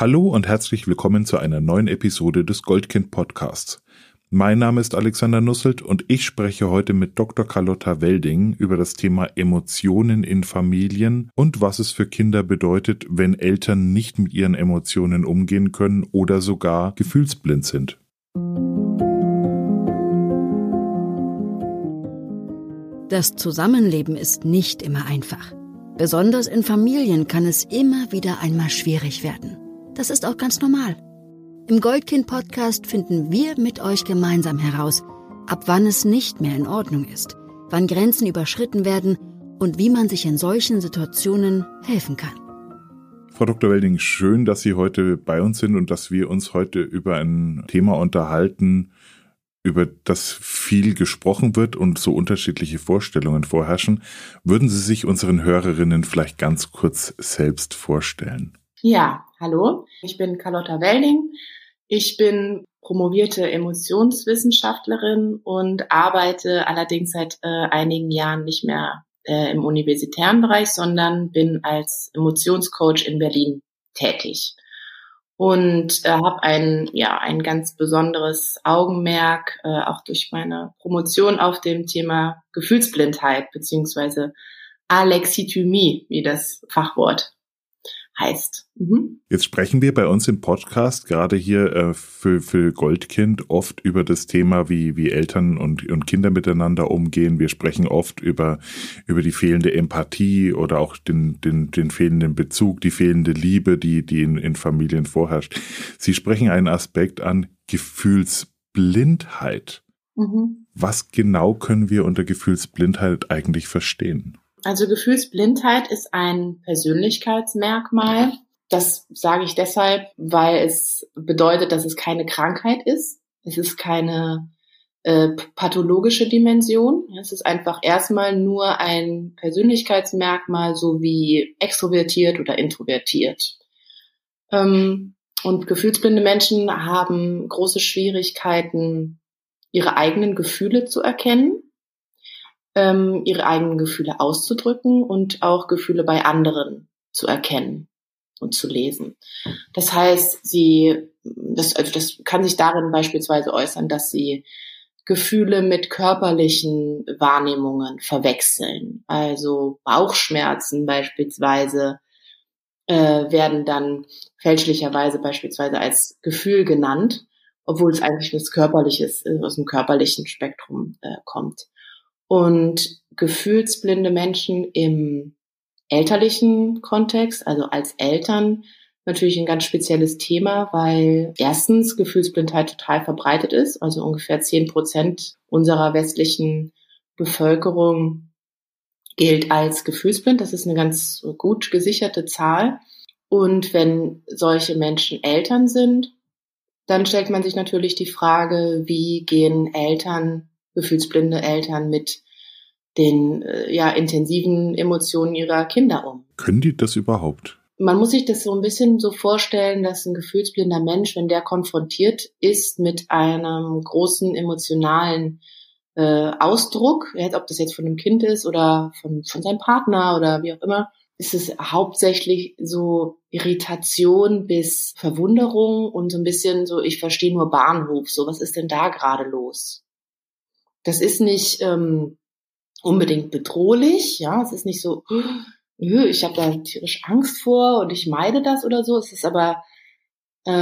Hallo und herzlich willkommen zu einer neuen Episode des Goldkind Podcasts. Mein Name ist Alexander Nusselt und ich spreche heute mit Dr. Carlotta Welding über das Thema Emotionen in Familien und was es für Kinder bedeutet, wenn Eltern nicht mit ihren Emotionen umgehen können oder sogar gefühlsblind sind. Das Zusammenleben ist nicht immer einfach. Besonders in Familien kann es immer wieder einmal schwierig werden. Das ist auch ganz normal. Im Goldkind-Podcast finden wir mit euch gemeinsam heraus, ab wann es nicht mehr in Ordnung ist, wann Grenzen überschritten werden und wie man sich in solchen Situationen helfen kann. Frau Dr. Welding, schön, dass Sie heute bei uns sind und dass wir uns heute über ein Thema unterhalten, über das viel gesprochen wird und so unterschiedliche Vorstellungen vorherrschen. Würden Sie sich unseren Hörerinnen vielleicht ganz kurz selbst vorstellen? Ja, hallo, ich bin Carlotta Welding. Ich bin promovierte Emotionswissenschaftlerin und arbeite allerdings seit äh, einigen Jahren nicht mehr äh, im universitären Bereich, sondern bin als Emotionscoach in Berlin tätig und äh, habe ein ja ein ganz besonderes Augenmerk äh, auch durch meine Promotion auf dem Thema Gefühlsblindheit beziehungsweise Alexithymie, wie das Fachwort heißt. Mhm. Jetzt sprechen wir bei uns im Podcast gerade hier äh, für, für Goldkind oft über das Thema, wie, wie Eltern und, und Kinder miteinander umgehen. Wir sprechen oft über, über die fehlende Empathie oder auch den, den, den fehlenden Bezug, die fehlende Liebe, die, die in, in Familien vorherrscht. Sie sprechen einen Aspekt an Gefühlsblindheit. Mhm. Was genau können wir unter Gefühlsblindheit eigentlich verstehen? Also Gefühlsblindheit ist ein Persönlichkeitsmerkmal. Das sage ich deshalb, weil es bedeutet, dass es keine Krankheit ist. Es ist keine äh, pathologische Dimension. Es ist einfach erstmal nur ein Persönlichkeitsmerkmal, so wie extrovertiert oder introvertiert. Ähm, und gefühlsblinde Menschen haben große Schwierigkeiten, ihre eigenen Gefühle zu erkennen ähm, ihre eigenen Gefühle auszudrücken und auch Gefühle bei anderen zu erkennen und zu lesen. Das heißt, sie, das, also das kann sich darin beispielsweise äußern, dass sie Gefühle mit körperlichen Wahrnehmungen verwechseln. Also Bauchschmerzen beispielsweise äh, werden dann fälschlicherweise beispielsweise als Gefühl genannt, obwohl es eigentlich nichts Körperliches, äh, aus dem körperlichen Spektrum äh, kommt. Und gefühlsblinde Menschen im elterlichen Kontext, also als Eltern, natürlich ein ganz spezielles Thema, weil erstens Gefühlsblindheit total verbreitet ist. Also ungefähr zehn Prozent unserer westlichen Bevölkerung gilt als gefühlsblind. Das ist eine ganz gut gesicherte Zahl. Und wenn solche Menschen Eltern sind, dann stellt man sich natürlich die Frage, wie gehen Eltern gefühlsblinde Eltern mit den äh, ja intensiven Emotionen ihrer Kinder um. Können die das überhaupt? Man muss sich das so ein bisschen so vorstellen, dass ein gefühlsblinder Mensch, wenn der konfrontiert ist mit einem großen emotionalen äh, Ausdruck, ob das jetzt von einem Kind ist oder von, von seinem Partner oder wie auch immer, ist es hauptsächlich so Irritation bis Verwunderung und so ein bisschen so, ich verstehe nur Bahnhof, so was ist denn da gerade los? Das ist nicht ähm, unbedingt bedrohlich, ja, es ist nicht so, ich habe da tierisch Angst vor und ich meide das oder so, es ist aber äh,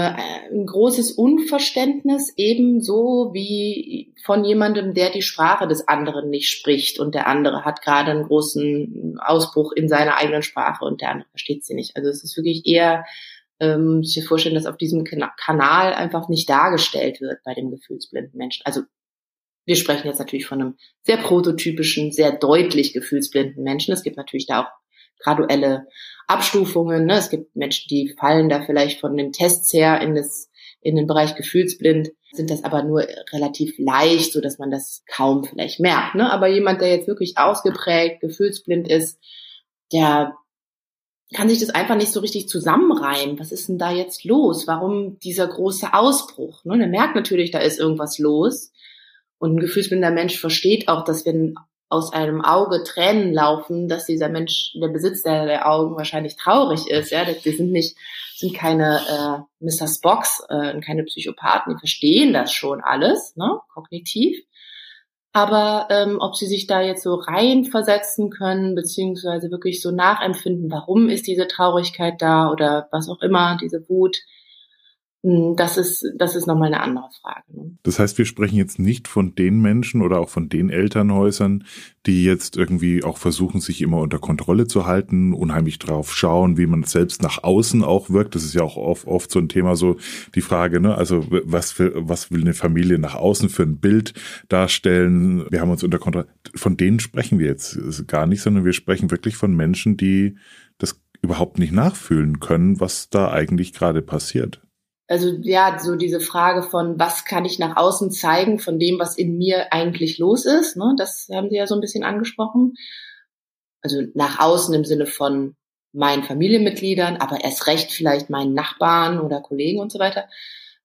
ein großes Unverständnis ebenso wie von jemandem, der die Sprache des anderen nicht spricht und der andere hat gerade einen großen Ausbruch in seiner eigenen Sprache und der andere versteht sie nicht. Also es ist wirklich eher ähm, ich mir vorstellen, dass auf diesem Kanal einfach nicht dargestellt wird bei dem gefühlsblinden Menschen. Also wir sprechen jetzt natürlich von einem sehr prototypischen, sehr deutlich gefühlsblinden Menschen. Es gibt natürlich da auch graduelle Abstufungen. Ne? Es gibt Menschen, die fallen da vielleicht von den Tests her in, das, in den Bereich gefühlsblind, sind das aber nur relativ leicht, so dass man das kaum vielleicht merkt. Ne? Aber jemand, der jetzt wirklich ausgeprägt gefühlsblind ist, der kann sich das einfach nicht so richtig zusammenreimen. Was ist denn da jetzt los? Warum dieser große Ausbruch? Ne? Der merkt natürlich, da ist irgendwas los. Und ein gefühlsblinder Mensch versteht auch, dass wenn aus einem Auge Tränen laufen, dass dieser Mensch, der Besitzer der Augen wahrscheinlich traurig ist. Ja, die sind nicht sind keine äh, Mr. Spocks äh, keine Psychopathen, die verstehen das schon alles, ne, kognitiv. Aber ähm, ob sie sich da jetzt so reinversetzen können, beziehungsweise wirklich so nachempfinden, warum ist diese Traurigkeit da oder was auch immer, diese Wut, das ist, das ist nochmal eine andere Frage. Ne? Das heißt, wir sprechen jetzt nicht von den Menschen oder auch von den Elternhäusern, die jetzt irgendwie auch versuchen, sich immer unter Kontrolle zu halten, unheimlich drauf schauen, wie man selbst nach außen auch wirkt. Das ist ja auch oft, oft so ein Thema, so die Frage, ne, also was für, was will eine Familie nach außen für ein Bild darstellen? Wir haben uns unter Kontrolle. Von denen sprechen wir jetzt gar nicht, sondern wir sprechen wirklich von Menschen, die das überhaupt nicht nachfühlen können, was da eigentlich gerade passiert also ja, so diese Frage von, was kann ich nach außen zeigen von dem, was in mir eigentlich los ist, ne? das haben Sie ja so ein bisschen angesprochen. Also nach außen im Sinne von meinen Familienmitgliedern, aber erst recht vielleicht meinen Nachbarn oder Kollegen und so weiter.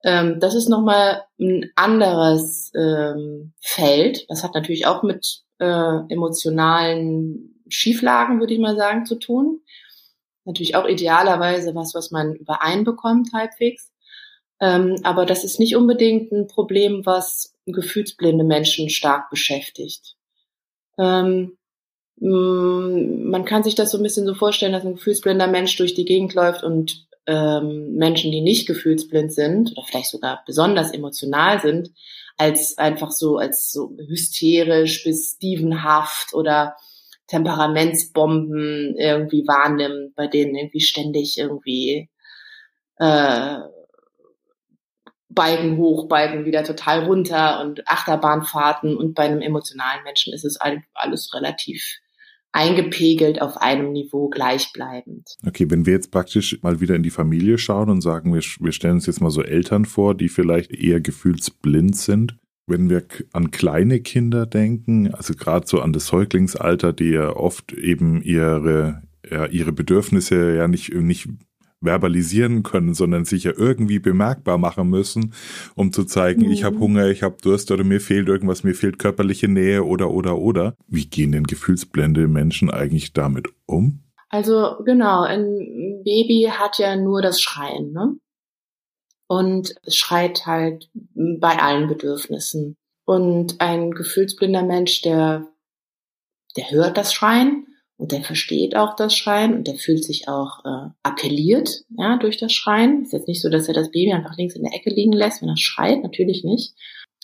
Ähm, das ist nochmal ein anderes ähm, Feld. Das hat natürlich auch mit äh, emotionalen Schieflagen, würde ich mal sagen, zu tun. Natürlich auch idealerweise was, was man übereinbekommt halbwegs. Ähm, aber das ist nicht unbedingt ein Problem, was gefühlsblinde Menschen stark beschäftigt. Ähm, mm, man kann sich das so ein bisschen so vorstellen, dass ein gefühlsblinder Mensch durch die Gegend läuft und ähm, Menschen, die nicht gefühlsblind sind oder vielleicht sogar besonders emotional sind, als einfach so als so hysterisch bis dievenhaft oder Temperamentsbomben irgendwie wahrnimmt, bei denen irgendwie ständig irgendwie äh, Balken hoch, Balken wieder total runter und Achterbahnfahrten und bei einem emotionalen Menschen ist es alles relativ eingepegelt auf einem Niveau gleichbleibend. Okay, wenn wir jetzt praktisch mal wieder in die Familie schauen und sagen, wir, wir stellen uns jetzt mal so Eltern vor, die vielleicht eher gefühlsblind sind. Wenn wir an kleine Kinder denken, also gerade so an das Säuglingsalter, die ja oft eben ihre, ja, ihre Bedürfnisse ja nicht, nicht verbalisieren können, sondern sich ja irgendwie bemerkbar machen müssen, um zu zeigen, mhm. ich habe Hunger, ich habe Durst oder mir fehlt irgendwas, mir fehlt körperliche Nähe oder oder oder. Wie gehen denn gefühlsblende Menschen eigentlich damit um? Also genau, ein Baby hat ja nur das Schreien, ne? Und es schreit halt bei allen Bedürfnissen. Und ein gefühlsblinder Mensch, der, der hört das Schreien und der versteht auch das Schreien und der fühlt sich auch äh, appelliert ja, durch das Schreien. Ist jetzt nicht so, dass er das Baby einfach links in der Ecke liegen lässt, wenn er schreit, natürlich nicht.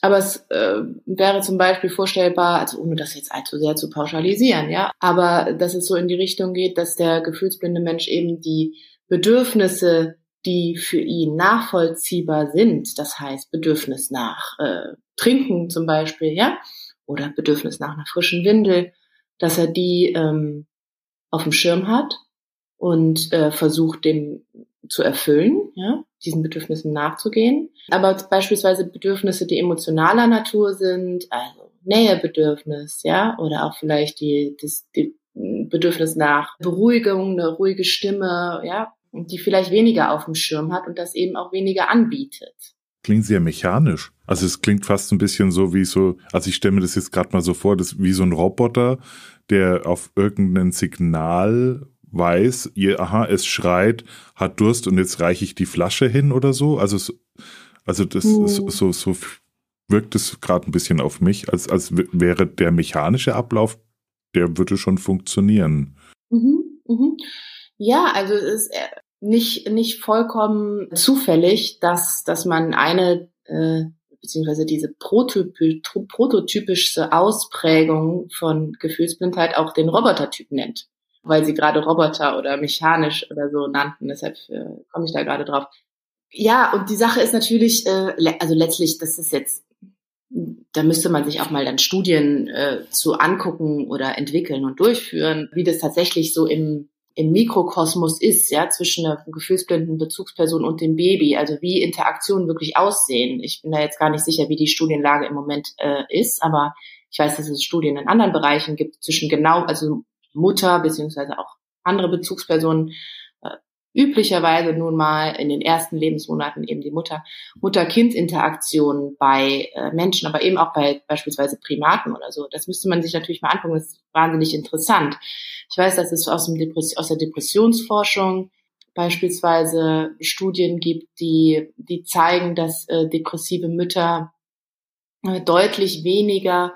Aber es äh, wäre zum Beispiel vorstellbar, also ohne das jetzt allzu sehr zu pauschalisieren, ja, aber dass es so in die Richtung geht, dass der gefühlsblinde Mensch eben die Bedürfnisse, die für ihn nachvollziehbar sind, das heißt Bedürfnis nach äh, Trinken zum Beispiel, ja, oder Bedürfnis nach einer frischen Windel, dass er die ähm, auf dem Schirm hat und äh, versucht, dem zu erfüllen, ja, diesen Bedürfnissen nachzugehen. Aber beispielsweise Bedürfnisse, die emotionaler Natur sind, also Nähebedürfnis, ja, oder auch vielleicht die, das, die Bedürfnis nach Beruhigung, eine ruhige Stimme, ja, die vielleicht weniger auf dem Schirm hat und das eben auch weniger anbietet klingt sehr mechanisch. Also es klingt fast ein bisschen so wie so, also ich stelle mir das jetzt gerade mal so vor, das wie so ein Roboter, der auf irgendein Signal weiß, ihr, aha, es schreit, hat Durst und jetzt reiche ich die Flasche hin oder so. Also, also das mhm. so, so, so wirkt es gerade ein bisschen auf mich, als, als wäre der mechanische Ablauf, der würde schon funktionieren. Mhm, mhm. Ja, also es ist äh, nicht, nicht vollkommen zufällig, dass, dass man eine, äh, beziehungsweise diese prototyp prototypischste Ausprägung von Gefühlsblindheit auch den Robotertyp nennt, weil sie gerade Roboter oder mechanisch oder so nannten. Deshalb äh, komme ich da gerade drauf. Ja, und die Sache ist natürlich, äh, also letztlich, das ist jetzt, da müsste man sich auch mal dann Studien äh, zu angucken oder entwickeln und durchführen, wie das tatsächlich so im im Mikrokosmos ist, ja, zwischen einer gefühlsblinden Bezugsperson und dem Baby, also wie Interaktionen wirklich aussehen. Ich bin da jetzt gar nicht sicher, wie die Studienlage im Moment äh, ist, aber ich weiß, dass es Studien in anderen Bereichen gibt zwischen genau, also Mutter beziehungsweise auch andere Bezugspersonen, äh, üblicherweise nun mal in den ersten Lebensmonaten eben die Mutter, Mutter-Kind-Interaktion bei äh, Menschen, aber eben auch bei beispielsweise Primaten oder so. Das müsste man sich natürlich mal angucken. Das ist wahnsinnig interessant. Ich weiß, dass es aus, aus der Depressionsforschung beispielsweise Studien gibt, die, die zeigen, dass äh, depressive Mütter äh, deutlich weniger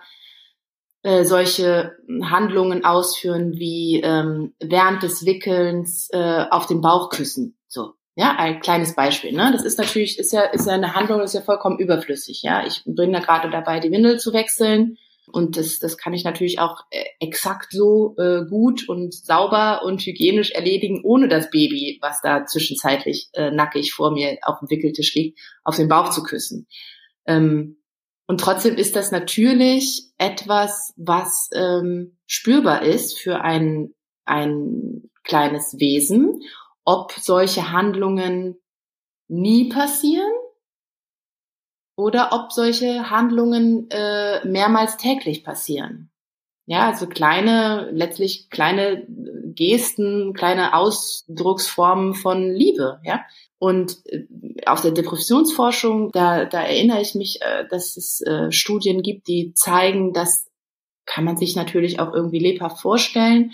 äh, solche Handlungen ausführen wie ähm, während des Wickelns äh, auf den Bauch küssen. So, ja, ein kleines Beispiel. Ne? Das ist natürlich, ist ja, ist ja eine Handlung, ist ja vollkommen überflüssig. Ja, ich bin da gerade dabei, die Windel zu wechseln. Und das, das kann ich natürlich auch äh, exakt so äh, gut und sauber und hygienisch erledigen, ohne das Baby, was da zwischenzeitlich äh, nackig vor mir auf dem Wickeltisch liegt, auf den Bauch zu küssen. Ähm, und trotzdem ist das natürlich etwas, was ähm, spürbar ist für ein, ein kleines Wesen, ob solche Handlungen nie passieren oder ob solche Handlungen äh, mehrmals täglich passieren. Ja, also kleine, letztlich kleine Gesten, kleine Ausdrucksformen von Liebe, ja. Und äh, aus der Depressionsforschung, da, da erinnere ich mich, äh, dass es äh, Studien gibt, die zeigen, dass kann man sich natürlich auch irgendwie lebhaft vorstellen,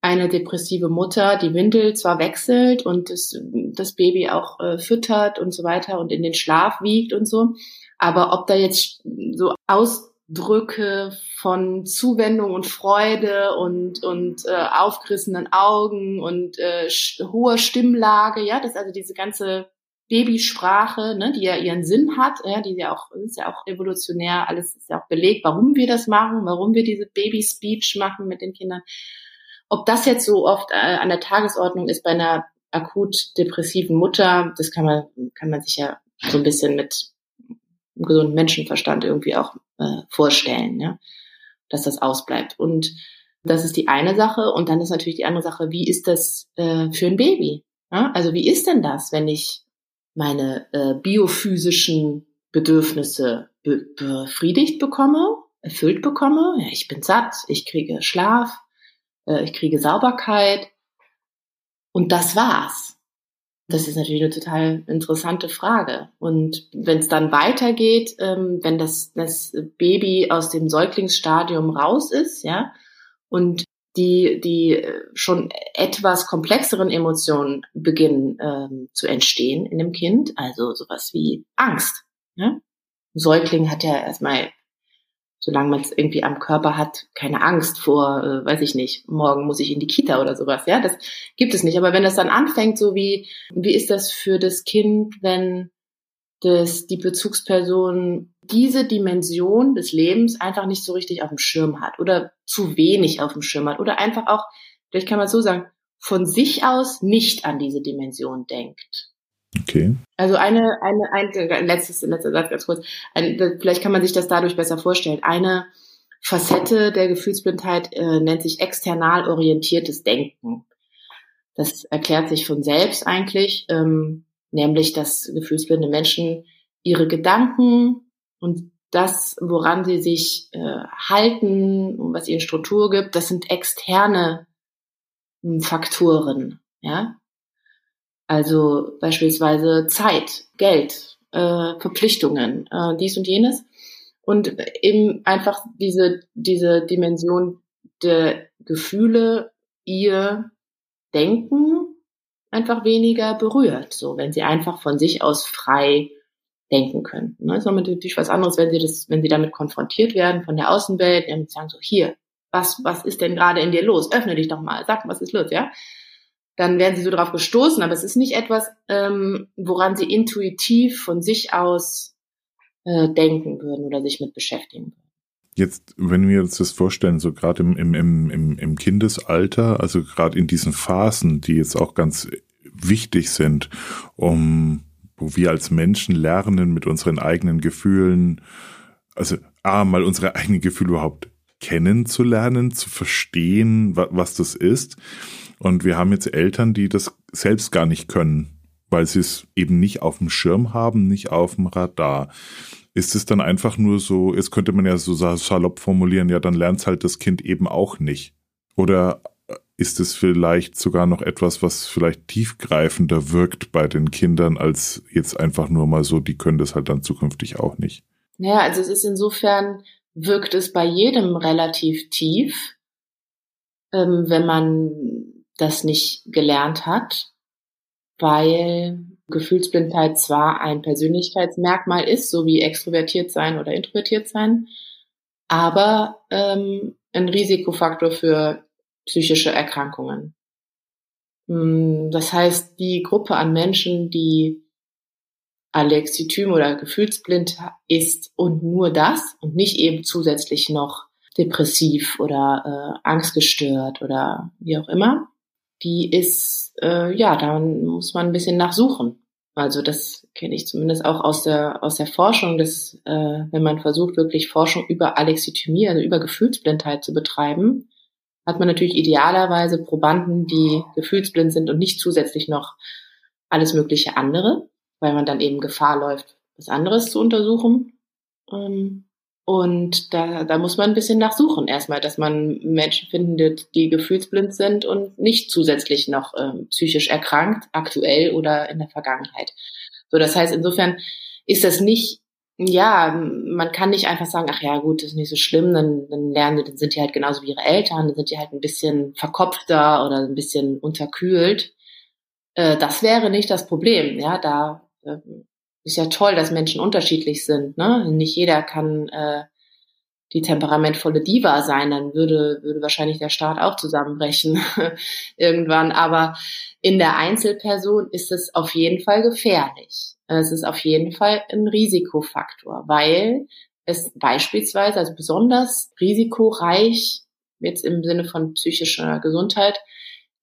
eine depressive Mutter die Windel zwar wechselt und das, das Baby auch äh, füttert und so weiter und in den Schlaf wiegt und so, aber ob da jetzt so Ausdrücke von Zuwendung und Freude und, und äh, aufgerissenen Augen und äh, hoher Stimmlage, ja, das also diese ganze Babysprache, ne, die ja ihren Sinn hat, ja, die ja auch, ist ja auch evolutionär, alles ist ja auch belegt, warum wir das machen, warum wir diese Baby-Speech machen mit den Kindern. Ob das jetzt so oft äh, an der Tagesordnung ist bei einer akut depressiven Mutter, das kann man, kann man sich ja so ein bisschen mit einem gesunden Menschenverstand irgendwie auch äh, vorstellen, ja, dass das ausbleibt. Und das ist die eine Sache. Und dann ist natürlich die andere Sache, wie ist das äh, für ein Baby? Ja? Also wie ist denn das, wenn ich meine äh, biophysischen Bedürfnisse be befriedigt bekomme, erfüllt bekomme? Ja, ich bin satt, ich kriege Schlaf, ich kriege Sauberkeit und das war's. Das ist natürlich eine total interessante Frage. Und wenn es dann weitergeht, ähm, wenn das, das Baby aus dem Säuglingsstadium raus ist, ja, und die, die schon etwas komplexeren Emotionen beginnen ähm, zu entstehen in dem Kind, also sowas wie Angst. Ja? Säugling hat ja erstmal solange man es irgendwie am Körper hat, keine Angst vor, äh, weiß ich nicht, morgen muss ich in die Kita oder sowas. Ja, das gibt es nicht. Aber wenn das dann anfängt, so wie, wie ist das für das Kind, wenn das, die Bezugsperson diese Dimension des Lebens einfach nicht so richtig auf dem Schirm hat oder zu wenig auf dem Schirm hat oder einfach auch, vielleicht kann man so sagen, von sich aus nicht an diese Dimension denkt. Okay. Also eine, eine, ein, letztes, letzter Satz ganz kurz. Ein, vielleicht kann man sich das dadurch besser vorstellen. Eine Facette der Gefühlsblindheit äh, nennt sich external orientiertes Denken. Das erklärt sich von selbst eigentlich, ähm, nämlich dass gefühlsblinde Menschen ihre Gedanken und das, woran sie sich äh, halten und was ihnen Struktur gibt, das sind externe hm, Faktoren. Ja, also beispielsweise Zeit, Geld, äh, Verpflichtungen, äh, dies und jenes. Und eben einfach diese, diese Dimension der Gefühle, ihr Denken einfach weniger berührt, so wenn sie einfach von sich aus frei denken können. Ne? Das ist natürlich was anderes, wenn sie das, wenn sie damit konfrontiert werden von der Außenwelt, und sagen so, hier, was, was ist denn gerade in dir los? Öffne dich doch mal, sag, was ist los, ja? Dann werden sie so darauf gestoßen, aber es ist nicht etwas, ähm, woran sie intuitiv von sich aus äh, denken würden oder sich mit beschäftigen würden. Jetzt, wenn wir uns das vorstellen, so gerade im, im, im, im Kindesalter, also gerade in diesen Phasen, die jetzt auch ganz wichtig sind, um wo wir als Menschen lernen, mit unseren eigenen Gefühlen, also A, mal unsere eigenen Gefühle überhaupt kennenzulernen, zu verstehen, was, was das ist und wir haben jetzt Eltern, die das selbst gar nicht können, weil sie es eben nicht auf dem Schirm haben, nicht auf dem Radar. Ist es dann einfach nur so, jetzt könnte man ja so salopp formulieren, ja, dann lernt halt das Kind eben auch nicht. Oder ist es vielleicht sogar noch etwas, was vielleicht tiefgreifender wirkt bei den Kindern, als jetzt einfach nur mal so, die können das halt dann zukünftig auch nicht? Naja, also es ist insofern, wirkt es bei jedem relativ tief, ähm, wenn man das nicht gelernt hat. weil Gefühlsblindheit zwar ein Persönlichkeitsmerkmal ist, so wie extrovertiert sein oder introvertiert sein, aber ähm, ein Risikofaktor für psychische Erkrankungen. Hm, das heißt, die Gruppe an Menschen, die Alexithym oder gefühlsblind ist und nur das und nicht eben zusätzlich noch depressiv oder äh, angstgestört oder wie auch immer, die ist, äh, ja, da muss man ein bisschen nachsuchen. Also das kenne ich zumindest auch aus der aus der Forschung, dass äh, wenn man versucht wirklich Forschung über Alexithymie, also über Gefühlsblindheit zu betreiben, hat man natürlich idealerweise Probanden, die gefühlsblind sind und nicht zusätzlich noch alles mögliche andere, weil man dann eben Gefahr läuft, was anderes zu untersuchen. Ähm, und da, da muss man ein bisschen nachsuchen erstmal, dass man Menschen findet, die gefühlsblind sind und nicht zusätzlich noch ähm, psychisch erkrankt, aktuell oder in der Vergangenheit. So, das heißt, insofern ist das nicht, ja, man kann nicht einfach sagen, ach ja, gut, das ist nicht so schlimm, dann, dann lernen, dann sind die halt genauso wie ihre Eltern, dann sind die halt ein bisschen verkopfter oder ein bisschen unterkühlt. Äh, das wäre nicht das Problem, ja, da äh, ist ja toll, dass Menschen unterschiedlich sind. Ne? Nicht jeder kann äh, die temperamentvolle Diva sein, dann würde, würde wahrscheinlich der Staat auch zusammenbrechen irgendwann. Aber in der Einzelperson ist es auf jeden Fall gefährlich. Es ist auf jeden Fall ein Risikofaktor, weil es beispielsweise, also besonders risikoreich, jetzt im Sinne von psychischer Gesundheit,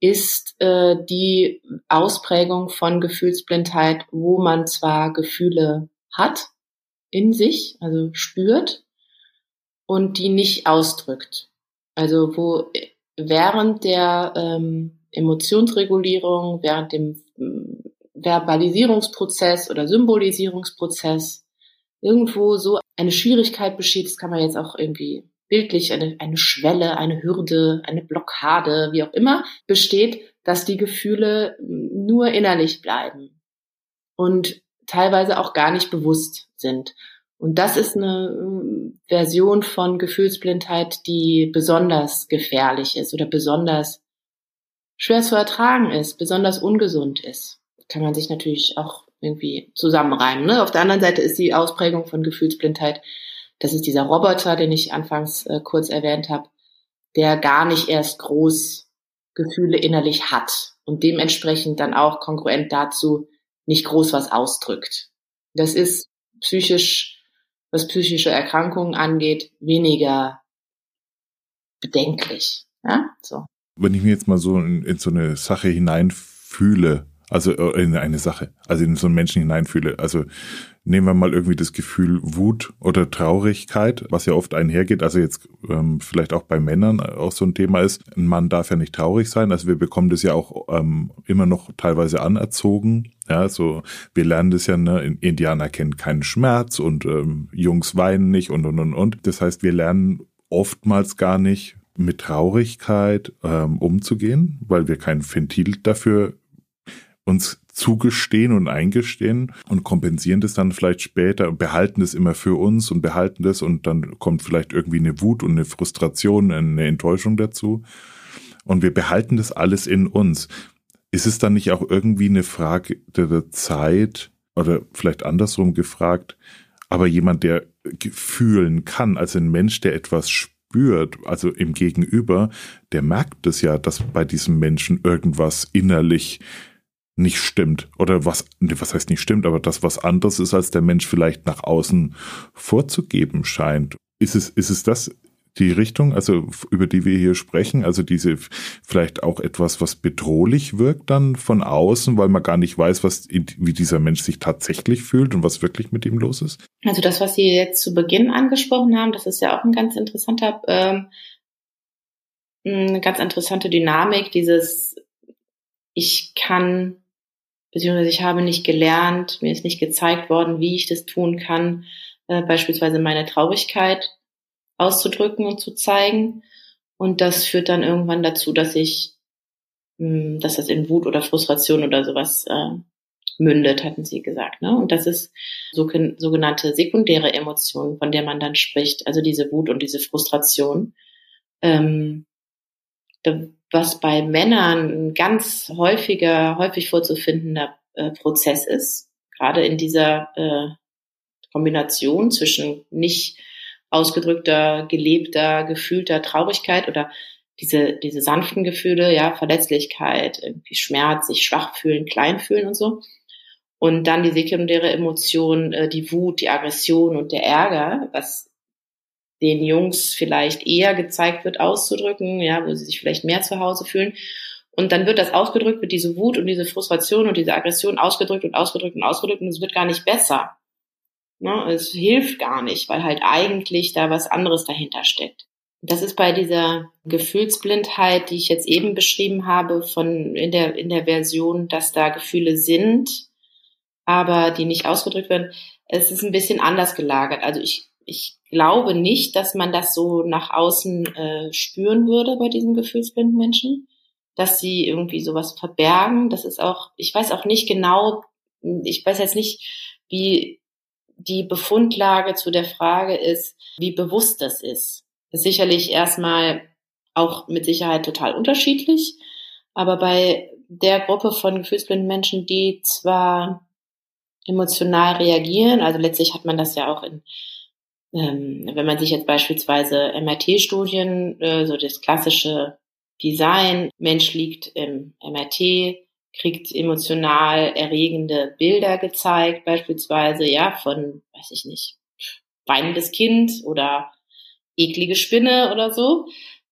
ist äh, die Ausprägung von Gefühlsblindheit, wo man zwar Gefühle hat in sich, also spürt, und die nicht ausdrückt. Also wo während der ähm, Emotionsregulierung, während dem ähm, Verbalisierungsprozess oder Symbolisierungsprozess irgendwo so eine Schwierigkeit besteht, das kann man jetzt auch irgendwie bildlich eine, eine Schwelle, eine Hürde, eine Blockade, wie auch immer, besteht, dass die Gefühle nur innerlich bleiben und teilweise auch gar nicht bewusst sind. Und das ist eine ähm, Version von Gefühlsblindheit, die besonders gefährlich ist oder besonders schwer zu ertragen ist, besonders ungesund ist. Kann man sich natürlich auch irgendwie zusammenreimen. Ne? Auf der anderen Seite ist die Ausprägung von Gefühlsblindheit das ist dieser Roboter, den ich anfangs äh, kurz erwähnt habe, der gar nicht erst groß Gefühle innerlich hat und dementsprechend dann auch kongruent dazu nicht groß was ausdrückt. Das ist psychisch, was psychische Erkrankungen angeht, weniger bedenklich. Ja, so. Wenn ich mir jetzt mal so in, in so eine Sache hineinfühle, also äh, in eine Sache, also in so einen Menschen hineinfühle. Also nehmen wir mal irgendwie das Gefühl Wut oder Traurigkeit, was ja oft einhergeht. Also jetzt ähm, vielleicht auch bei Männern auch so ein Thema ist. Ein Mann darf ja nicht traurig sein. Also wir bekommen das ja auch ähm, immer noch teilweise anerzogen. Ja, so wir lernen das ja. Ne? Indianer kennen keinen Schmerz und ähm, Jungs weinen nicht und und und und. Das heißt, wir lernen oftmals gar nicht mit Traurigkeit ähm, umzugehen, weil wir kein Ventil dafür uns zugestehen und eingestehen und kompensieren das dann vielleicht später und behalten das immer für uns und behalten das und dann kommt vielleicht irgendwie eine Wut und eine Frustration, eine Enttäuschung dazu. Und wir behalten das alles in uns. Ist es dann nicht auch irgendwie eine Frage der Zeit oder vielleicht andersrum gefragt, aber jemand, der fühlen kann, als ein Mensch, der etwas spürt, also im Gegenüber, der merkt es ja, dass bei diesem Menschen irgendwas innerlich nicht stimmt oder was, was heißt nicht stimmt, aber das was anderes ist, als der Mensch vielleicht nach außen vorzugeben scheint. Ist es, ist es das die Richtung, also über die wir hier sprechen, also diese vielleicht auch etwas, was bedrohlich wirkt dann von außen, weil man gar nicht weiß, was, wie dieser Mensch sich tatsächlich fühlt und was wirklich mit ihm los ist? Also das, was Sie jetzt zu Beginn angesprochen haben, das ist ja auch ein ganz interessanter, ähm, eine ganz interessante Dynamik, dieses ich kann beziehungsweise ich habe nicht gelernt, mir ist nicht gezeigt worden, wie ich das tun kann, äh, beispielsweise meine Traurigkeit auszudrücken und zu zeigen. Und das führt dann irgendwann dazu, dass ich, mh, hm, dass das in Wut oder Frustration oder sowas äh, mündet, hatten Sie gesagt. Ne? Und das ist so, sogenannte sekundäre Emotionen, von der man dann spricht, also diese Wut und diese Frustration. Ähm, was bei Männern ein ganz häufiger, häufig vorzufindender äh, Prozess ist, gerade in dieser äh, Kombination zwischen nicht ausgedrückter, gelebter, gefühlter Traurigkeit oder diese, diese sanften Gefühle, ja, Verletzlichkeit, irgendwie Schmerz, sich schwach fühlen, klein fühlen und so. Und dann die sekundäre Emotion, äh, die Wut, die Aggression und der Ärger, was den Jungs vielleicht eher gezeigt wird, auszudrücken, ja, wo sie sich vielleicht mehr zu Hause fühlen. Und dann wird das ausgedrückt, wird diese Wut und diese Frustration und diese Aggression ausgedrückt und ausgedrückt und ausgedrückt und es wird gar nicht besser. Ne? Es hilft gar nicht, weil halt eigentlich da was anderes dahinter steckt. Das ist bei dieser Gefühlsblindheit, die ich jetzt eben beschrieben habe, von in der, in der Version, dass da Gefühle sind, aber die nicht ausgedrückt werden. Es ist ein bisschen anders gelagert. Also ich, ich glaube nicht, dass man das so nach außen äh, spüren würde bei diesen gefühlsblinden Menschen, dass sie irgendwie sowas verbergen. Das ist auch, ich weiß auch nicht genau, ich weiß jetzt nicht, wie die Befundlage zu der Frage ist, wie bewusst das ist. ist sicherlich erstmal auch mit Sicherheit total unterschiedlich, aber bei der Gruppe von gefühlsblinden Menschen, die zwar emotional reagieren, also letztlich hat man das ja auch in, ähm, wenn man sich jetzt beispielsweise MRT-Studien, äh, so das klassische Design, Mensch liegt im MRT, kriegt emotional erregende Bilder gezeigt, beispielsweise, ja, von, weiß ich nicht, weinendes Kind oder eklige Spinne oder so.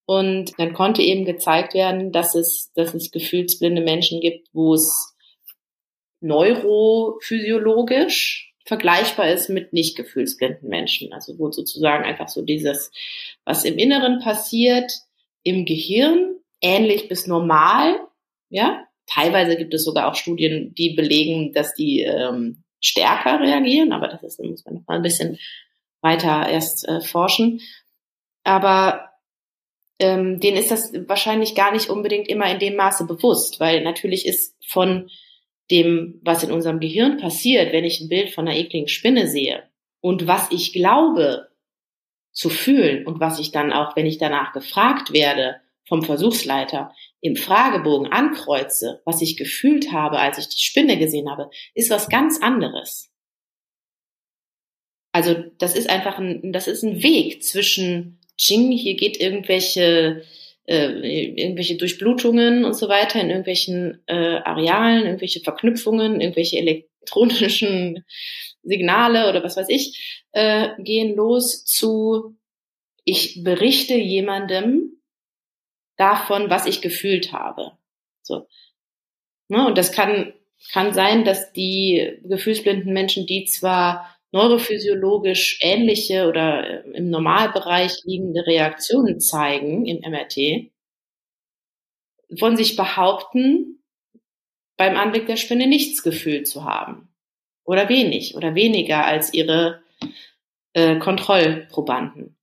Und dann konnte eben gezeigt werden, dass es, dass es gefühlsblinde Menschen gibt, wo es neurophysiologisch vergleichbar ist mit nicht gefühlsblinden Menschen. Also wo sozusagen einfach so dieses, was im Inneren passiert, im Gehirn, ähnlich bis normal, ja, Teilweise gibt es sogar auch Studien, die belegen, dass die ähm, stärker reagieren, aber das ist, muss man noch mal ein bisschen weiter erst äh, forschen. Aber ähm, denen ist das wahrscheinlich gar nicht unbedingt immer in dem Maße bewusst, weil natürlich ist von dem, was in unserem Gehirn passiert, wenn ich ein Bild von einer ekligen Spinne sehe und was ich glaube zu fühlen und was ich dann auch, wenn ich danach gefragt werde vom Versuchsleiter, im Fragebogen ankreuze, was ich gefühlt habe, als ich die Spinne gesehen habe, ist was ganz anderes. Also das ist einfach ein, das ist ein Weg zwischen Ching, hier geht irgendwelche äh, irgendwelche Durchblutungen und so weiter in irgendwelchen äh, Arealen, irgendwelche Verknüpfungen, irgendwelche elektronischen Signale oder was weiß ich, äh, gehen los zu, ich berichte jemandem, davon, was ich gefühlt habe. So. Ne? Und das kann, kann sein, dass die gefühlsblinden Menschen, die zwar neurophysiologisch ähnliche oder im Normalbereich liegende Reaktionen zeigen im MRT, von sich behaupten, beim Anblick der Spinne nichts gefühlt zu haben. Oder wenig oder weniger als ihre äh, Kontrollprobanden.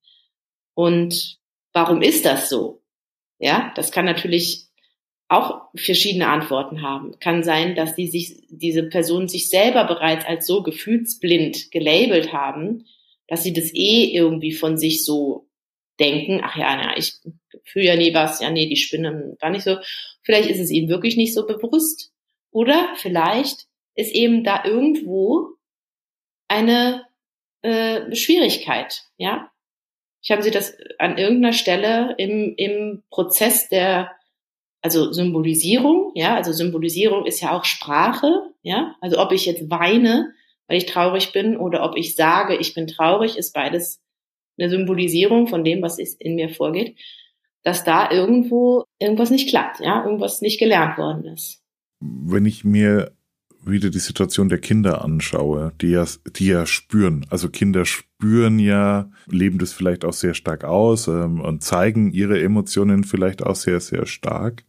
Und warum ist das so? Ja, das kann natürlich auch verschiedene Antworten haben. Kann sein, dass die sich, diese Personen sich selber bereits als so gefühlsblind gelabelt haben, dass sie das eh irgendwie von sich so denken, ach ja, na, ich fühle ja nie was, ja, nee, die Spinnen war nicht so. Vielleicht ist es ihnen wirklich nicht so bewusst. Oder vielleicht ist eben da irgendwo eine äh, Schwierigkeit, ja. Ich habe sie das an irgendeiner Stelle im, im Prozess der, also Symbolisierung, ja, also Symbolisierung ist ja auch Sprache, ja, also ob ich jetzt weine, weil ich traurig bin, oder ob ich sage, ich bin traurig, ist beides eine Symbolisierung von dem, was in mir vorgeht, dass da irgendwo irgendwas nicht klappt, ja, irgendwas nicht gelernt worden ist. Wenn ich mir wieder die Situation der Kinder anschaue, die ja, die ja spüren. Also Kinder spüren ja, leben das vielleicht auch sehr stark aus ähm, und zeigen ihre Emotionen vielleicht auch sehr, sehr stark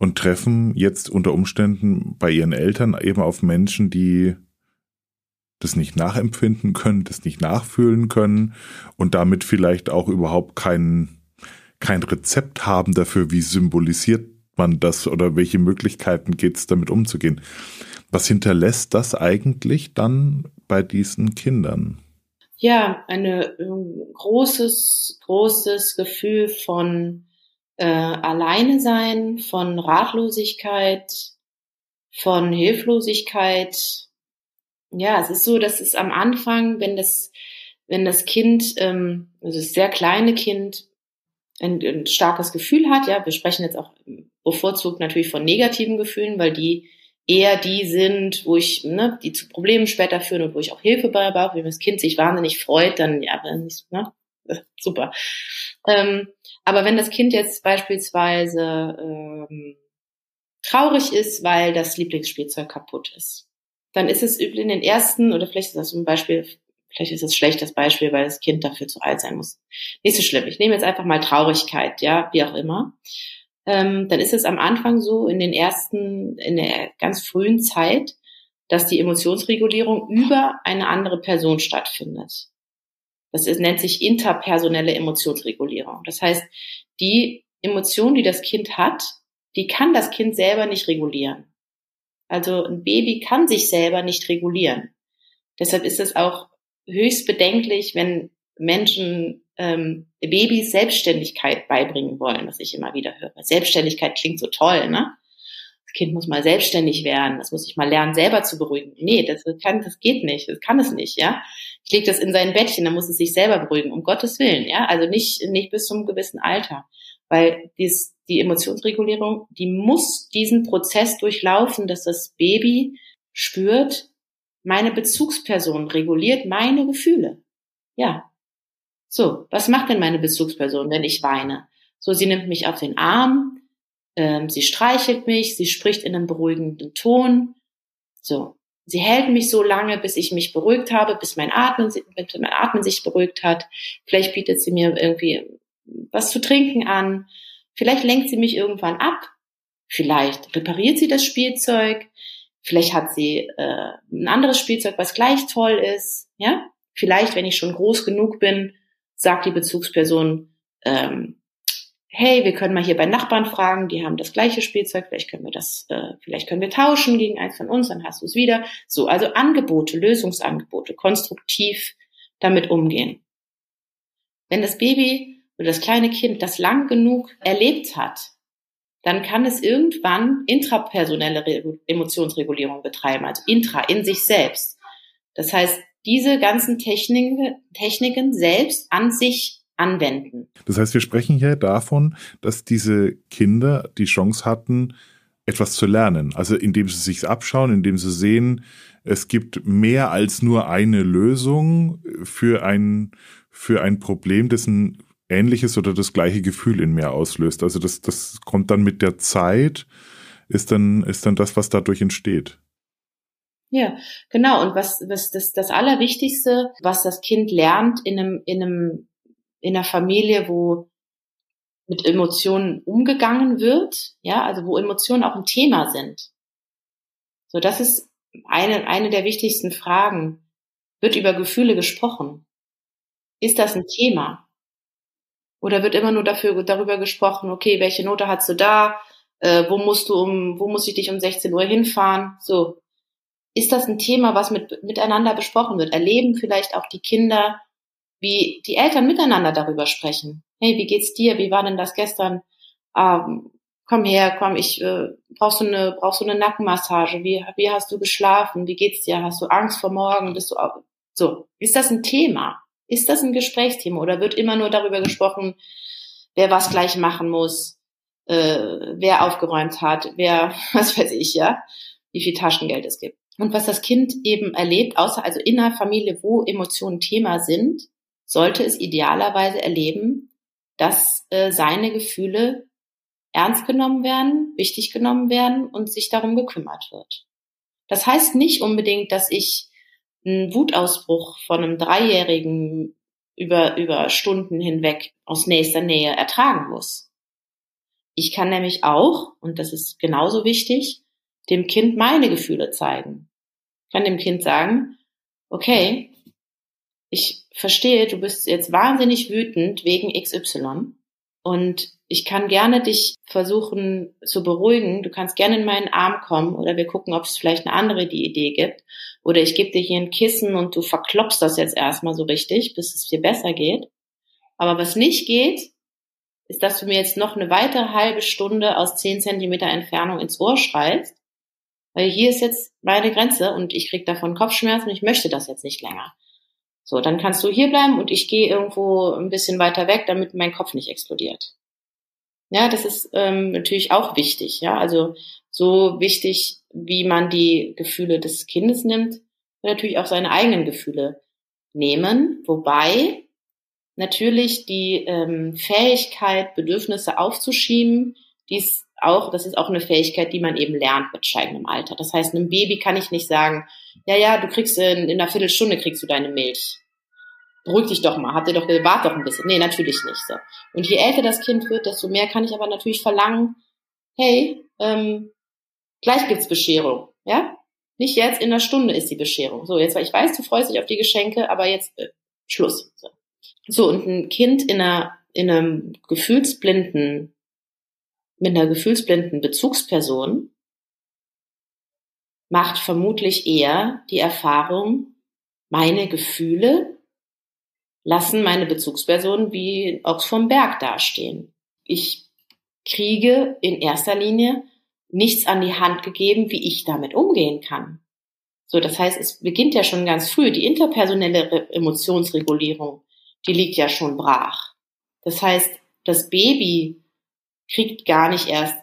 und treffen jetzt unter Umständen bei ihren Eltern eben auf Menschen, die das nicht nachempfinden können, das nicht nachfühlen können und damit vielleicht auch überhaupt kein, kein Rezept haben dafür, wie symbolisiert man das oder welche Möglichkeiten geht es damit umzugehen? Was hinterlässt das eigentlich dann bei diesen Kindern? Ja, ein großes, großes Gefühl von äh, Alleine sein, von Ratlosigkeit, von Hilflosigkeit. Ja, es ist so, dass es am Anfang, wenn das, wenn das Kind, ähm, also das sehr kleine Kind, ein, ein starkes Gefühl hat, ja, wir sprechen jetzt auch bevorzugt natürlich von negativen Gefühlen, weil die eher die sind, wo ich, ne, die zu Problemen später führen und wo ich auch Hilfe bei brauche. Wenn das Kind sich wahnsinnig freut, dann, ja, dann ist, ne, super. Ähm, aber wenn das Kind jetzt beispielsweise ähm, traurig ist, weil das Lieblingsspielzeug kaputt ist, dann ist es in den ersten, oder vielleicht ist das ein Beispiel, vielleicht ist es schlecht das Beispiel, weil das Kind dafür zu alt sein muss. Nicht so schlimm. Ich nehme jetzt einfach mal Traurigkeit, ja, wie auch immer ähm, dann ist es am Anfang so in den ersten, in der ganz frühen Zeit, dass die Emotionsregulierung über eine andere Person stattfindet. Das ist, nennt sich interpersonelle Emotionsregulierung. Das heißt, die Emotion, die das Kind hat, die kann das Kind selber nicht regulieren. Also ein Baby kann sich selber nicht regulieren. Deshalb ist es auch höchst bedenklich, wenn Menschen ähm, Babys Selbstständigkeit beibringen wollen, was ich immer wieder höre. Selbstständigkeit klingt so toll, ne? Das Kind muss mal selbstständig werden, das muss sich mal lernen, selber zu beruhigen. Nee, das kann, das geht nicht, das kann es nicht, ja. Ich lege das in sein Bettchen, dann muss es sich selber beruhigen, um Gottes Willen, ja. Also nicht, nicht bis zum gewissen Alter. Weil dies, die Emotionsregulierung, die muss diesen Prozess durchlaufen, dass das Baby spürt, meine Bezugsperson reguliert meine Gefühle. Ja, so, was macht denn meine Bezugsperson, wenn ich weine? So, sie nimmt mich auf den Arm, ähm, sie streichelt mich, sie spricht in einem beruhigenden Ton. So, sie hält mich so lange, bis ich mich beruhigt habe, bis mein Atmen, bis mein Atmen sich beruhigt hat. Vielleicht bietet sie mir irgendwie was zu trinken an. Vielleicht lenkt sie mich irgendwann ab. Vielleicht repariert sie das Spielzeug. Vielleicht hat sie äh, ein anderes Spielzeug, was gleich toll ist. Ja, vielleicht, wenn ich schon groß genug bin, sagt die Bezugsperson, ähm, hey, wir können mal hier bei Nachbarn fragen, die haben das gleiche Spielzeug, vielleicht können wir das, äh, vielleicht können wir tauschen gegen eins von uns, dann hast du es wieder. So, also Angebote, Lösungsangebote, konstruktiv damit umgehen. Wenn das Baby oder das kleine Kind das lang genug erlebt hat, dann kann es irgendwann intrapersonelle Re Emotionsregulierung betreiben, also intra, in sich selbst. Das heißt, diese ganzen Techniken, Techniken selbst an sich anwenden. Das heißt, wir sprechen hier davon, dass diese Kinder die Chance hatten, etwas zu lernen. Also indem sie sich abschauen, indem sie sehen, es gibt mehr als nur eine Lösung für ein, für ein Problem, dessen ähnliches oder das gleiche Gefühl in mir auslöst. Also das, das kommt dann mit der Zeit, ist dann, ist dann das, was dadurch entsteht. Ja, genau. Und was, was das, das Allerwichtigste, was das Kind lernt in einem, in einem, in einer Familie, wo mit Emotionen umgegangen wird, ja, also wo Emotionen auch ein Thema sind. So, das ist eine, eine der wichtigsten Fragen. Wird über Gefühle gesprochen? Ist das ein Thema? Oder wird immer nur dafür, darüber gesprochen, okay, welche Note hast du da? Äh, wo musst du um, wo muss ich dich um 16 Uhr hinfahren? So, ist das ein Thema, was mit, miteinander besprochen wird? Erleben vielleicht auch die Kinder, wie die Eltern miteinander darüber sprechen? Hey, wie geht's dir? Wie war denn das gestern? Ähm, komm her, komm, ich äh, brauchst du eine brauchst du eine Nackenmassage? Wie wie hast du geschlafen? Wie geht's dir? Hast du Angst vor morgen? Bist du auch, so? Ist das ein Thema? Ist das ein Gesprächsthema oder wird immer nur darüber gesprochen, wer was gleich machen muss, äh, wer aufgeräumt hat, wer was weiß ich ja, wie viel Taschengeld es gibt? Und was das Kind eben erlebt, außer also in einer Familie, wo Emotionen Thema sind, sollte es idealerweise erleben, dass äh, seine Gefühle ernst genommen werden, wichtig genommen werden und sich darum gekümmert wird. Das heißt nicht unbedingt, dass ich einen Wutausbruch von einem Dreijährigen über, über Stunden hinweg aus nächster Nähe ertragen muss. Ich kann nämlich auch, und das ist genauso wichtig, dem Kind meine Gefühle zeigen kann dem Kind sagen, okay, ich verstehe, du bist jetzt wahnsinnig wütend wegen XY und ich kann gerne dich versuchen zu beruhigen. Du kannst gerne in meinen Arm kommen oder wir gucken, ob es vielleicht eine andere die Idee gibt. Oder ich gebe dir hier ein Kissen und du verklopst das jetzt erstmal so richtig, bis es dir besser geht. Aber was nicht geht, ist, dass du mir jetzt noch eine weitere halbe Stunde aus zehn Zentimeter Entfernung ins Ohr schreist. Weil hier ist jetzt meine Grenze und ich krieg davon Kopfschmerzen und ich möchte das jetzt nicht länger. So, dann kannst du hier bleiben und ich gehe irgendwo ein bisschen weiter weg, damit mein Kopf nicht explodiert. Ja, das ist ähm, natürlich auch wichtig. Ja, also so wichtig, wie man die Gefühle des Kindes nimmt, natürlich auch seine eigenen Gefühle nehmen. Wobei natürlich die ähm, Fähigkeit, Bedürfnisse aufzuschieben, dies auch, das ist auch eine Fähigkeit, die man eben lernt mit steigendem Alter. Das heißt, einem Baby kann ich nicht sagen, ja, ja, du kriegst in, in einer Viertelstunde kriegst du deine Milch. Beruhig dich doch mal, habt ihr doch, wart doch ein bisschen. Nee, natürlich nicht so. Und je älter das Kind wird, desto mehr kann ich aber natürlich verlangen, hey, ähm, gleich gibt's Bescherung, ja? Nicht jetzt, in einer Stunde ist die Bescherung. So, jetzt, weil ich weiß, du freust dich auf die Geschenke, aber jetzt äh, Schluss. So. so, und ein Kind in einer, in einem gefühlsblinden mit einer gefühlsblinden Bezugsperson macht vermutlich eher die Erfahrung, meine Gefühle lassen meine Bezugsperson wie Ochs vom Berg dastehen. Ich kriege in erster Linie nichts an die Hand gegeben, wie ich damit umgehen kann. So, das heißt, es beginnt ja schon ganz früh. Die interpersonelle Emotionsregulierung, die liegt ja schon brach. Das heißt, das Baby kriegt gar nicht erst,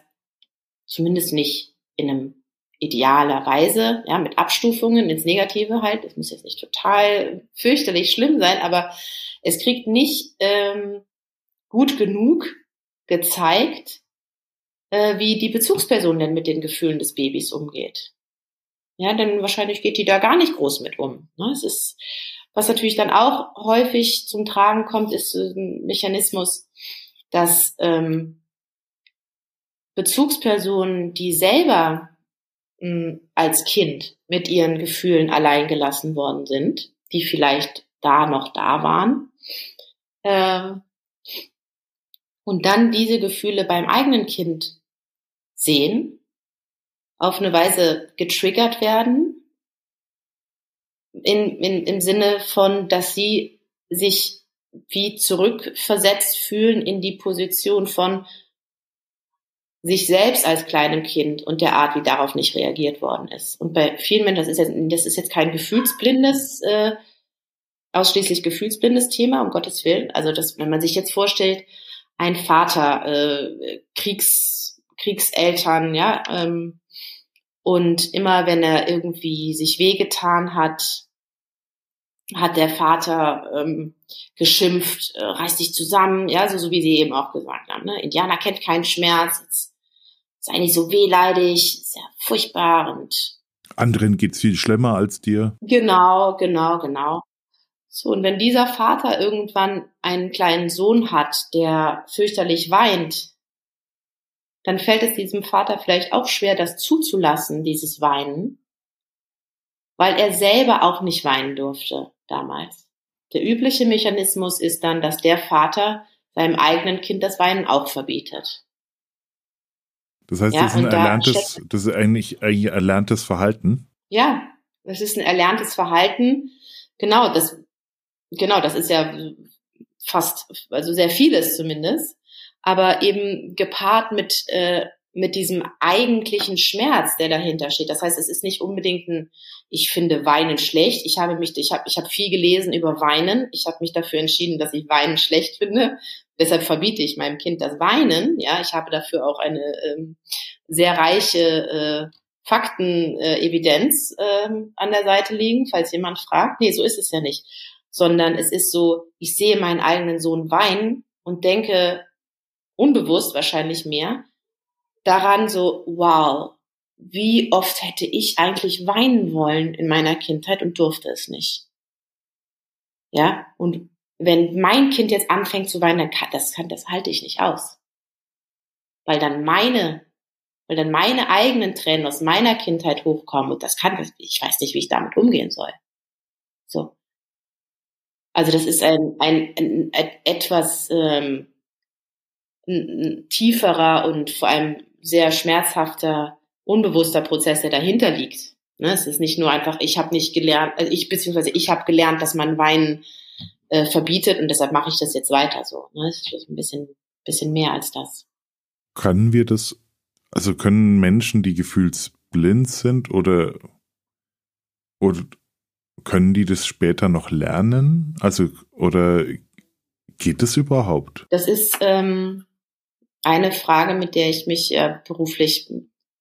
zumindest nicht in einem idealer Weise, ja, mit Abstufungen ins Negative halt. Das muss jetzt nicht total fürchterlich schlimm sein, aber es kriegt nicht ähm, gut genug gezeigt, äh, wie die Bezugsperson denn mit den Gefühlen des Babys umgeht. Ja, denn wahrscheinlich geht die da gar nicht groß mit um. Ne? Es ist, was natürlich dann auch häufig zum Tragen kommt, ist ein Mechanismus, dass ähm, Bezugspersonen, die selber mh, hm, als Kind mit ihren Gefühlen allein gelassen worden sind, die vielleicht da noch da waren, äh, und dann diese Gefühle beim eigenen Kind sehen, auf eine Weise getriggert werden, in, in, im Sinne von, dass sie sich wie zurückversetzt fühlen in die Position von, sich selbst als kleinem Kind und der Art, wie darauf nicht reagiert worden ist. Und bei vielen Menschen, das ist jetzt, das ist jetzt kein gefühlsblindes, äh, ausschließlich gefühlsblindes Thema, um Gottes Willen. Also, dass, wenn man sich jetzt vorstellt, ein Vater, äh, Kriegs, Kriegseltern, ja, ähm, und immer wenn er irgendwie sich wehgetan hat, hat der Vater ähm, geschimpft, äh, reiß dich zusammen, ja, so, so wie sie eben auch gesagt haben. Ne? Indianer kennt keinen Schmerz, jetzt sei nicht so wehleidig, ist ja furchtbar und anderen geht's viel schlimmer als dir. Genau, genau, genau. So, und wenn dieser Vater irgendwann einen kleinen Sohn hat, der fürchterlich weint, dann fällt es diesem Vater vielleicht auch schwer, das zuzulassen, dieses Weinen, weil er selber auch nicht weinen durfte damals. Der übliche Mechanismus ist dann, dass der Vater seinem eigenen Kind das Weinen auch verbietet. Das heißt, ja, das, ist ein erlerntes, das ist eigentlich ein erlerntes Verhalten. Ja, das ist ein erlerntes Verhalten. Genau, das, genau, das ist ja fast, also sehr vieles zumindest, aber eben gepaart mit äh, mit diesem eigentlichen Schmerz, der dahinter steht. Das heißt, es ist nicht unbedingt ein, ich finde Weinen schlecht. Ich habe mich, ich habe, ich habe viel gelesen über Weinen. Ich habe mich dafür entschieden, dass ich Weinen schlecht finde. Deshalb verbiete ich meinem Kind das Weinen. Ja, ich habe dafür auch eine ähm, sehr reiche äh, Faktenevidenz äh, ähm, an der Seite liegen, falls jemand fragt. Nee, so ist es ja nicht. Sondern es ist so, ich sehe meinen eigenen Sohn weinen und denke unbewusst wahrscheinlich mehr, daran so, wow, wie oft hätte ich eigentlich weinen wollen in meiner Kindheit und durfte es nicht. Ja, und wenn mein Kind jetzt anfängt zu weinen, dann kann, das kann, das halte ich nicht aus. Weil dann meine, weil dann meine eigenen Tränen aus meiner Kindheit hochkommen und das kann, ich weiß nicht, wie ich damit umgehen soll. So. Also das ist ein, ein, ein, ein etwas ähm, ein, tieferer und vor allem sehr schmerzhafter, unbewusster Prozess, der dahinter liegt. Ne? Es ist nicht nur einfach, ich habe nicht gelernt, also ich beziehungsweise ich habe gelernt, dass man Weinen äh, verbietet und deshalb mache ich das jetzt weiter so. Ne? Das ist ein bisschen, bisschen mehr als das. Können wir das, also können Menschen, die gefühlsblind sind oder, oder können die das später noch lernen? Also, oder geht das überhaupt? Das ist ähm, eine Frage, mit der ich mich äh, beruflich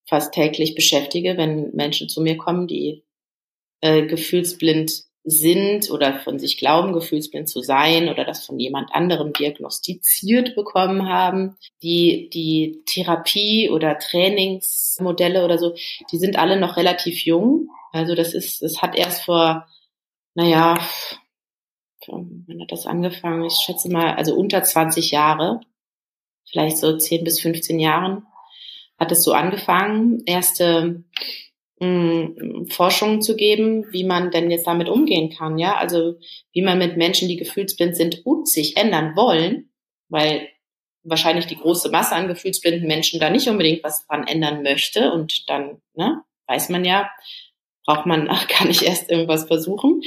fast täglich beschäftige, wenn Menschen zu mir kommen, die äh, gefühlsblind sind oder von sich glauben, gefühlsblind zu sein oder das von jemand anderem diagnostiziert bekommen haben. Die, die Therapie oder Trainingsmodelle oder so, die sind alle noch relativ jung. Also das ist, das hat erst vor, naja, wann hat das angefangen? Ich schätze mal, also unter 20 Jahre, vielleicht so 10 bis 15 Jahren hat es so angefangen. Erste Forschungen zu geben, wie man denn jetzt damit umgehen kann, ja, also wie man mit Menschen, die gefühlsblind sind und sich ändern wollen, weil wahrscheinlich die große Masse an gefühlsblinden Menschen da nicht unbedingt was dran ändern möchte und dann, ne, weiß man ja, braucht man ach, gar nicht erst irgendwas versuchen.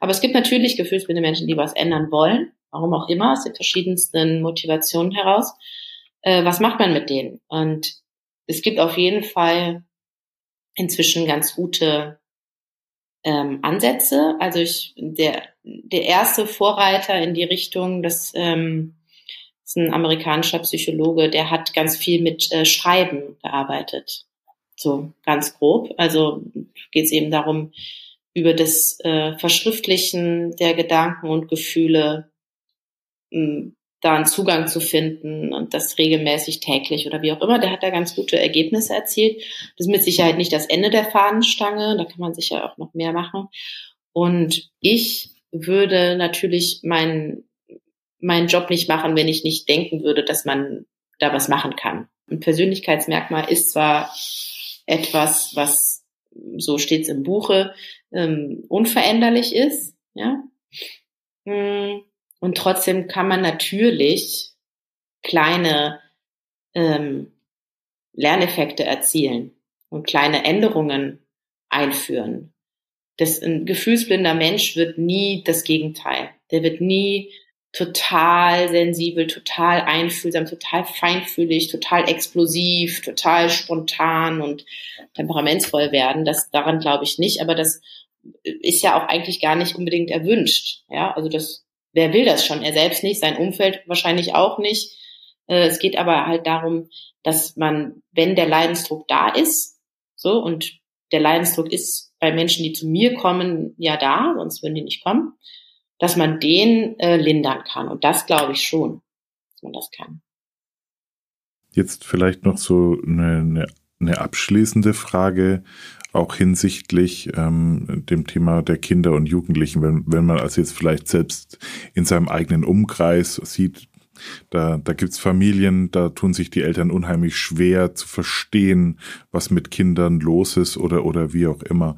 Aber es gibt natürlich gefühlsblinde Menschen, die was ändern wollen, warum auch immer, aus den verschiedensten Motivationen heraus. Äh, was macht man mit denen? Und es gibt auf jeden Fall inzwischen ganz gute ähm, Ansätze. Also ich, der, der erste Vorreiter in die Richtung, das ähm, ist ein amerikanischer Psychologe, der hat ganz viel mit äh, Schreiben gearbeitet. So ganz grob. Also geht es eben darum, über das äh, Verschriftlichen der Gedanken und Gefühle da einen Zugang zu finden und das regelmäßig täglich oder wie auch immer. Der hat da ganz gute Ergebnisse erzielt. Das ist mit Sicherheit nicht das Ende der Fahnenstange. Da kann man sicher auch noch mehr machen. Und ich würde natürlich meinen, meinen Job nicht machen, wenn ich nicht denken würde, dass man da was machen kann. Ein Persönlichkeitsmerkmal ist zwar etwas, was so steht's im Buche, ähm, unveränderlich ist, ja. Hm und trotzdem kann man natürlich kleine ähm, Lerneffekte erzielen und kleine Änderungen einführen. Das, ein gefühlsblinder Mensch wird nie das Gegenteil. Der wird nie total sensibel, total einfühlsam, total feinfühlig, total explosiv, total spontan und temperamentsvoll werden. Das daran glaube ich nicht, aber das ist ja auch eigentlich gar nicht unbedingt erwünscht. Ja, also das wer will das schon? Er selbst nicht, sein Umfeld wahrscheinlich auch nicht. Äh, es geht aber halt darum, dass man, wenn der Leidensdruck da ist, so, und der Leidensdruck ist bei Menschen, die zu mir kommen, ja da, sonst würden die nicht kommen, dass man den äh, lindern kann. Und das glaube ich schon, dass man das kann. Jetzt vielleicht noch so eine, eine, eine abschließende Frage auch hinsichtlich ähm, dem Thema der Kinder und Jugendlichen, wenn, wenn man also jetzt vielleicht selbst in seinem eigenen Umkreis sieht, da, da gibt's Familien, da tun sich die Eltern unheimlich schwer zu verstehen, was mit Kindern los ist oder, oder wie auch immer.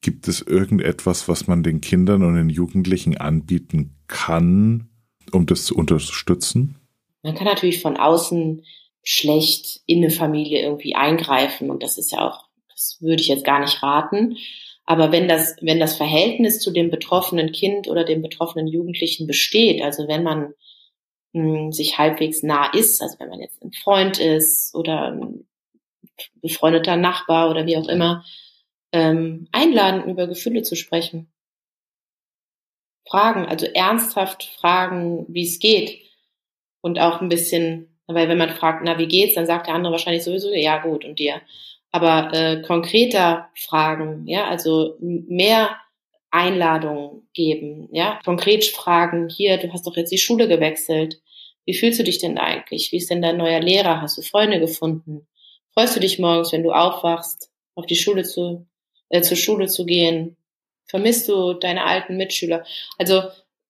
Gibt es irgendetwas, was man den Kindern und den Jugendlichen anbieten kann, um das zu unterstützen? Man kann natürlich von außen schlecht in eine Familie irgendwie eingreifen und das ist ja auch das würde ich jetzt gar nicht raten. Aber wenn das, wenn das Verhältnis zu dem betroffenen Kind oder dem betroffenen Jugendlichen besteht, also wenn man mh, hm, sich halbwegs nah ist, also wenn man jetzt ein Freund ist oder ein befreundeter Nachbar oder wie auch immer, ähm, einladen, über Gefühle zu sprechen. Fragen, also ernsthaft fragen, wie es geht. Und auch ein bisschen, weil wenn man fragt, na, wie geht's, dann sagt der andere wahrscheinlich sowieso, ja gut, und dir aber äh, konkreter fragen, ja, also mehr Einladungen geben, ja, konkret fragen, hier, du hast doch jetzt die Schule gewechselt, wie fühlst du dich denn eigentlich? Wie ist denn dein neuer Lehrer? Hast du Freunde gefunden? Freust du dich morgens, wenn du aufwachst, auf die Schule zu, äh, zur Schule zu gehen? Vermisst du deine alten Mitschüler? Also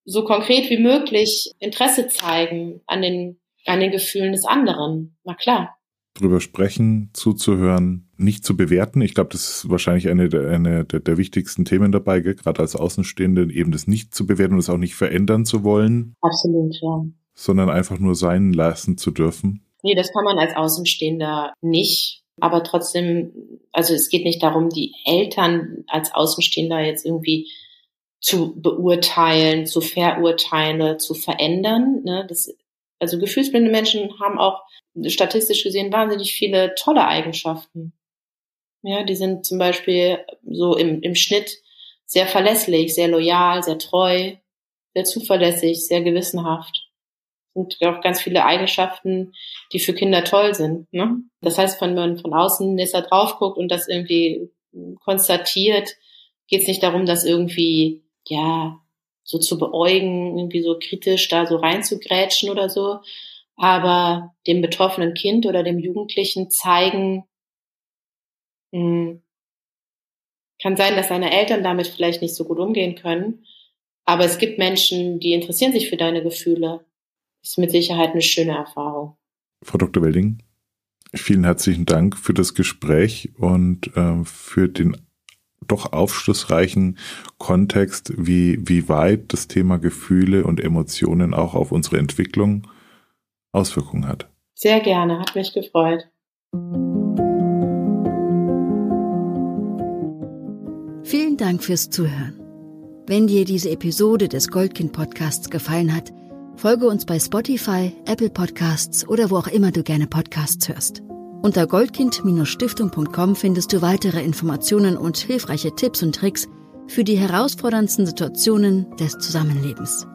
so konkret wie möglich Interesse zeigen an den, an den Gefühlen des anderen. Na klar drüber sprechen, zuzuhören, nicht zu bewerten. Ich glaube, das ist wahrscheinlich eine, der, eine der, der wichtigsten Themen dabei, gerade als Außenstehende, eben das nicht zu bewerten und es auch nicht verändern zu wollen. Absolut, ja. Sondern einfach nur sein lassen zu dürfen. Nee, das kann man als Außenstehender nicht. Aber trotzdem, also es geht nicht darum, die Eltern als Außenstehender jetzt irgendwie zu beurteilen, zu verurteilen, zu verändern. Ne? Das Also gefühlsblinde Menschen haben auch statistisch gesehen wahnsinnig viele tolle Eigenschaften. Ja, die sind zum Beispiel so im, im Schnitt sehr verlässlich, sehr loyal, sehr treu, sehr zuverlässig, sehr gewissenhaft. Und auch ganz viele Eigenschaften, die für Kinder toll sind. Ne? Das heißt, wenn man von außen besser drauf guckt und das irgendwie konstatiert, geht es nicht darum, das irgendwie, ja, so zu beäugen, irgendwie so kritisch da so reinzugrätschen oder so, aber dem betroffenen Kind oder dem Jugendlichen zeigen, kann sein, dass seine Eltern damit vielleicht nicht so gut umgehen können, aber es gibt Menschen, die interessieren sich für deine Gefühle. Ist mit Sicherheit eine schöne Erfahrung. Frau Dr. Welding, vielen herzlichen Dank für das Gespräch und äh, für den doch aufschlussreichen Kontext, wie, wie weit das Thema Gefühle und Emotionen auch auf unsere Entwicklung Auswirkungen hat. Sehr gerne, hat mich gefreut. Vielen Dank fürs Zuhören. Wenn dir diese Episode des Goldkind Podcasts gefallen hat, folge uns bei Spotify, Apple Podcasts oder wo auch immer du gerne Podcasts hörst. Unter goldkind-stiftung.com findest du weitere Informationen und hilfreiche Tipps und Tricks für die herausforderndsten Situationen des Zusammenlebens.